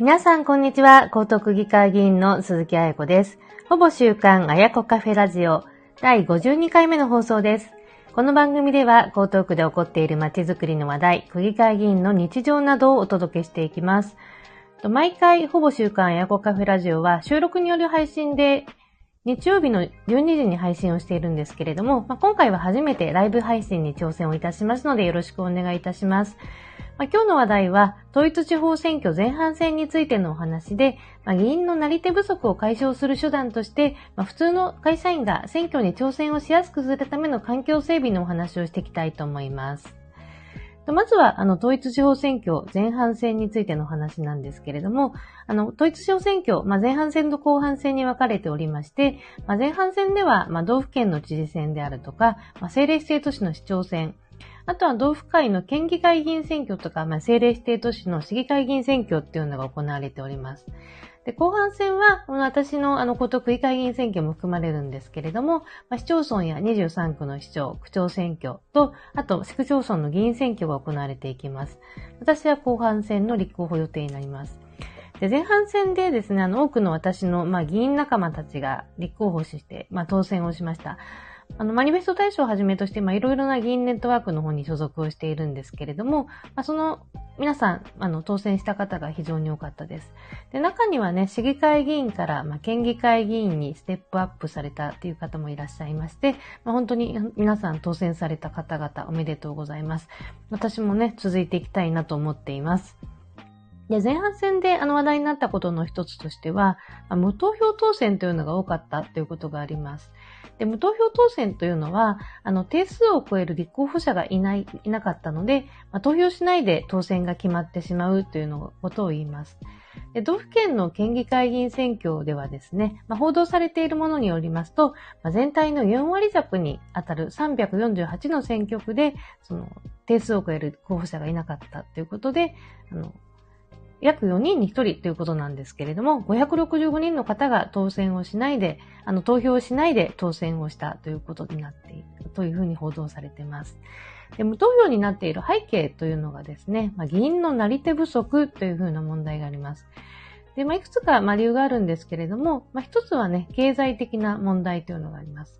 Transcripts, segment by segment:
皆さん、こんにちは。江東区議会議員の鈴木彩子です。ほぼ週刊あやこカフェラジオ第52回目の放送です。この番組では、江東区で起こっている街づくりの話題、区議会議員の日常などをお届けしていきます。毎回、ほぼ週刊あやこカフェラジオは収録による配信で日曜日の12時に配信をしているんですけれども、まあ、今回は初めてライブ配信に挑戦をいたしますのでよろしくお願いいたします。まあ、今日の話題は、統一地方選挙前半戦についてのお話で、まあ、議員のなり手不足を解消する手段として、まあ、普通の会社員が選挙に挑戦をしやすくするための環境整備のお話をしていきたいと思います。まずは、あの、統一地方選挙前半戦についての話なんですけれども、あの、統一地方選挙、まあ、前半戦と後半戦に分かれておりまして、まあ、前半戦では、まあ、道府県の知事選であるとか、まあ、政令指定都市の市長選、あとは道府会の県議会議員選挙とか、まあ、政令指定都市の市議会議員選挙っていうのが行われております。で、後半戦は、私のあの、こと区議会議員選挙も含まれるんですけれども、まあ、市町村や23区の市長、区長選挙と、あと、市区町村の議員選挙が行われていきます。私は後半戦の立候補予定になります。で前半戦でですね、あの、多くの私の、まあ、議員仲間たちが立候補して、まあ、当選をしました。あの、マニフェスト大賞をはじめとして、まあ、いろいろな議員ネットワークの方に所属をしているんですけれども、まあ、その、皆さん、あの、当選した方が非常に多かったです。で、中にはね、市議会議員から、まあ、県議会議員にステップアップされたっていう方もいらっしゃいまして、まあ、本当に皆さん当選された方々おめでとうございます。私もね、続いていきたいなと思っています。で、前半戦であの話題になったことの一つとしては、無投票当選というのが多かったということがあります。で、無投票当選というのは、あの、定数を超える立候補者がいない、いなかったので、まあ、投票しないで当選が決まってしまうというのことを言います。で道府県の県議会議員選挙ではですね、まあ、報道されているものによりますと、まあ、全体の4割弱に当たる348の選挙区で、その定数を超える候補者がいなかったということで、あの約4人に1人ということなんですけれども、565人の方が当選をしないで、あの、投票しないで当選をしたということになっているというふうに報道されています。で無投票になっている背景というのがですね、まあ、議員のなり手不足というふうな問題があります。で、まあ、いくつか、まあ、理由があるんですけれども、まあ、一つはね、経済的な問題というのがあります。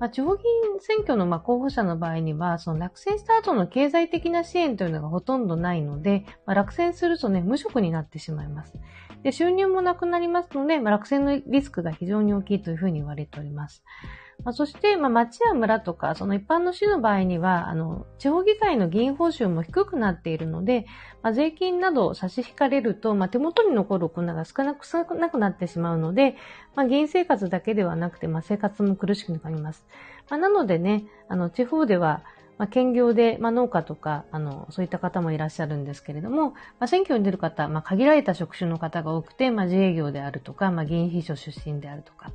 まあ、地方議員選挙のま候補者の場合には、その落選した後の経済的な支援というのがほとんどないので、まあ、落選するとね、無職になってしまいます。で、収入もなくなりますので、まあ、落選のリスクが非常に大きいというふうに言われております。まあ、そして、まあ、町や村とか、その一般の市の場合には、あの、地方議会の議員報酬も低くなっているので、まあ、税金など差し引かれると、まあ、手元に残るお金が少なく、少なくなってしまうので、まあ、議員生活だけではなくて、まあ、生活も苦しくなります。まあ、なのでね、あの、地方では、まあ、兼業で、まあ、農家とか、あの、そういった方もいらっしゃるんですけれども、まあ、選挙に出る方、まあ、限られた職種の方が多くて、まあ、自営業であるとか、まあ、議員秘書出身であるとか、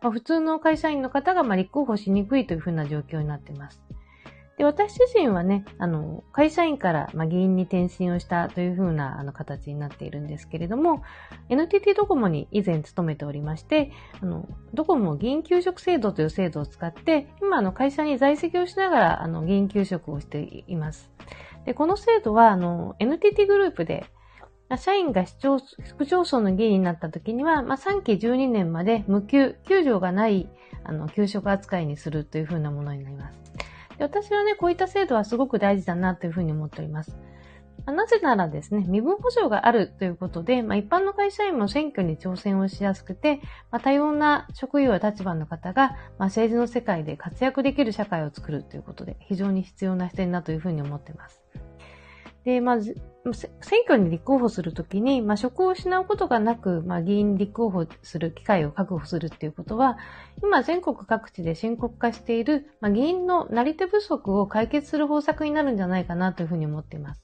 まあ、普通の会社員の方がまあ立候補しにくいというふうな状況になっています。で私自身はね、あの、会社員からまあ議員に転身をしたというふうなあの形になっているんですけれども、NTT ドコモに以前勤めておりまして、あの、ドコモ議員給食制度という制度を使って、今あの会社に在籍をしながらあの議員給食をしています。で、この制度はあの NTT グループで社員が市長、副町村の議員になった時には、まあ、3期12年まで無給、給料がない、あの、給食扱いにするというふうなものになります。で私はね、こういった制度はすごく大事だなというふうに思っております。なぜならですね、身分保障があるということで、まあ、一般の会社員も選挙に挑戦をしやすくて、まあ、多様な職業や立場の方が、まあ、政治の世界で活躍できる社会を作るということで、非常に必要な視点だというふうに思っています。で、まず、選挙に立候補するときに、まあ、職を失うことがなく、まあ、議員立候補する機会を確保するっていうことは、今全国各地で深刻化している、まあ、議員のなり手不足を解決する方策になるんじゃないかなというふうに思っています。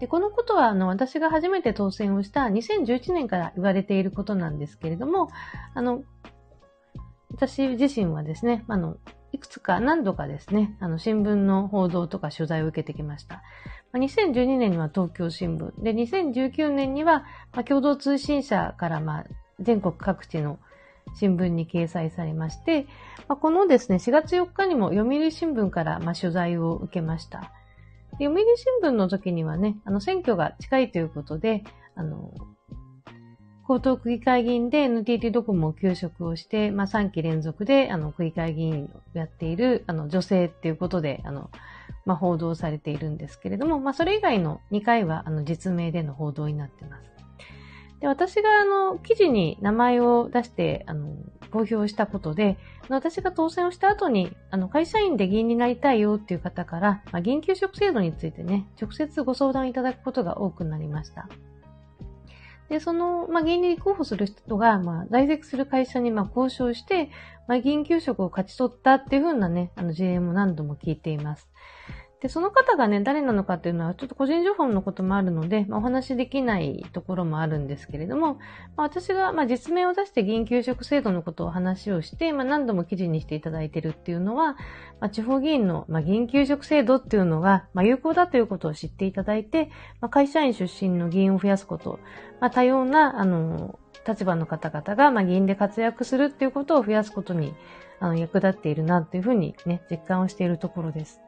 で、このことは、あの、私が初めて当選をした2011年から言われていることなんですけれども、あの、私自身はですね、あの、いくつか何度かですね、あの、新聞の報道とか取材を受けてきました。2012年には東京新聞、で、2019年には、まあ、共同通信社から、まあ、全国各地の新聞に掲載されまして、まあ、このですね、4月4日にも読売新聞から、まあ、取材を受けました。読売新聞の時にはね、あの、選挙が近いということで、あの、江東区議会議員で NTT ドコモを休職をして、まあ、3期連続で、あの、区議会議員をやっている、あの、女性っていうことで、あの、まあ、報道されているんですけれども、まあ、それ以外の2回は、あの、実名での報道になっています。で、私が、あの、記事に名前を出して、あの、公表したことで、私が当選をした後に、あの、会社員で議員になりたいよっていう方から、まあ、議員給食制度についてね、直接ご相談いただくことが多くなりました。で、その、まあ、議員に立候補する人が、まあ、在籍する会社に、まあ、交渉して、まあ、議員給食を勝ち取ったっていうふうなね、あの事例も何度も聞いています。で、その方がね、誰なのかっていうのは、ちょっと個人情報のこともあるので、まあ、お話しできないところもあるんですけれども、まあ、私が、まあ、実名を出して議員給食制度のことを話をして、まあ、何度も記事にしていただいてるっていうのは、まあ、地方議員の、まあ、議員給食制度っていうのが、まあ、有効だということを知っていただいて、まあ、会社員出身の議員を増やすこと、まあ、多様な、あの、立場の方々が、まあ、議員で活躍するっていうことを増やすことに、あの、役立っているな、というふうにね、実感をしているところです。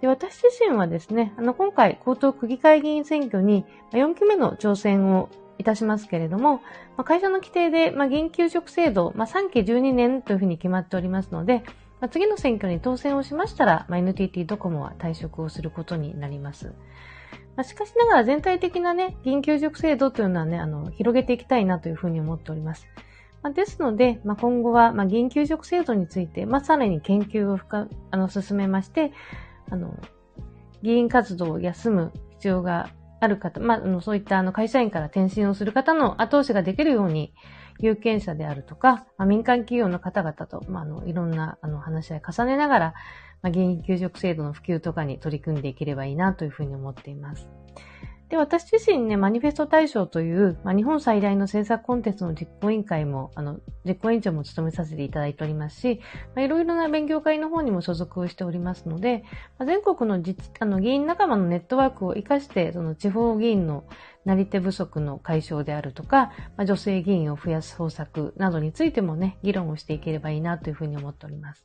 で私自身はですね、あの、今回、江東区議会議員選挙に4期目の挑戦をいたしますけれども、ま、会社の規定で、まあ、議員給食制度、まあ、3期12年というふうに決まっておりますので、まあ、次の選挙に当選をしましたら、まあ、NTT ドコモは退職をすることになります。まあ、しかしながら全体的なね、議員給食制度というのはね、あの、広げていきたいなというふうに思っております。まあ、ですので、まあ、今後は、まあ、議員給食制度について、まあ、さらに研究を深、あの、進めまして、あの、議員活動を休む必要がある方、まあ、そういったあの会社員から転身をする方の後押しができるように、有権者であるとか、まあ、民間企業の方々と、まあ、あのいろんなあの話し合い重ねながら、まあ、議員給食制度の普及とかに取り組んでいければいいなというふうに思っています。で、私自身ね、マニフェスト大賞という、まあ、日本最大の政策コンテンツの実行委員会も、あの、実行委員長も務めさせていただいておりますし、まあ、いろいろな勉強会の方にも所属しておりますので、まあ、全国の実、あの、議員仲間のネットワークを活かして、その地方議員のなり手不足の解消であるとか、まあ、女性議員を増やす方策などについてもね、議論をしていければいいなというふうに思っております。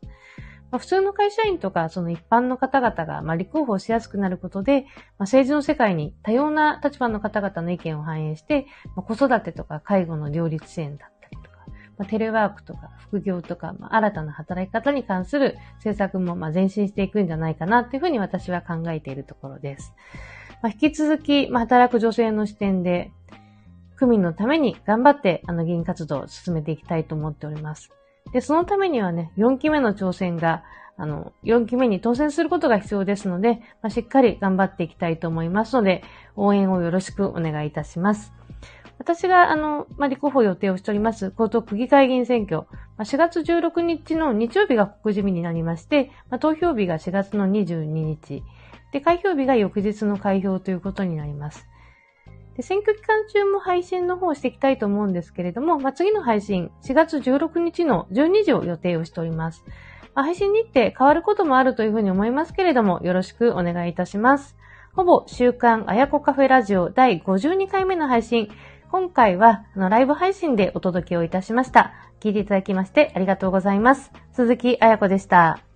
まあ、普通の会社員とか、その一般の方々が、まあ、立候補しやすくなることで、まあ、政治の世界に多様な立場の方々の意見を反映して、まあ、子育てとか介護の両立支援だったりとか、まあ、テレワークとか副業とか、まあ、新たな働き方に関する政策も、まあ、前進していくんじゃないかなというふうに私は考えているところです。まあ、引き続き、まあ、働く女性の視点で、区民のために頑張って、あの、議員活動を進めていきたいと思っております。で、そのためにはね、4期目の挑戦が、あの、4期目に当選することが必要ですので、まあ、しっかり頑張っていきたいと思いますので、応援をよろしくお願いいたします。私が、あの、まあ、立候補予定をしております、江東区議会議員選挙、まあ、4月16日の日曜日が告示日になりまして、まあ、投票日が4月の22日、で、開票日が翌日の開票ということになります。選挙期間中も配信の方していきたいと思うんですけれども、まあ、次の配信、4月16日の12時を予定をしております。まあ、配信日程変わることもあるというふうに思いますけれども、よろしくお願いいたします。ほぼ週刊あやこカフェラジオ第52回目の配信。今回はあのライブ配信でお届けをいたしました。聞いていただきましてありがとうございます。鈴木あやこでした。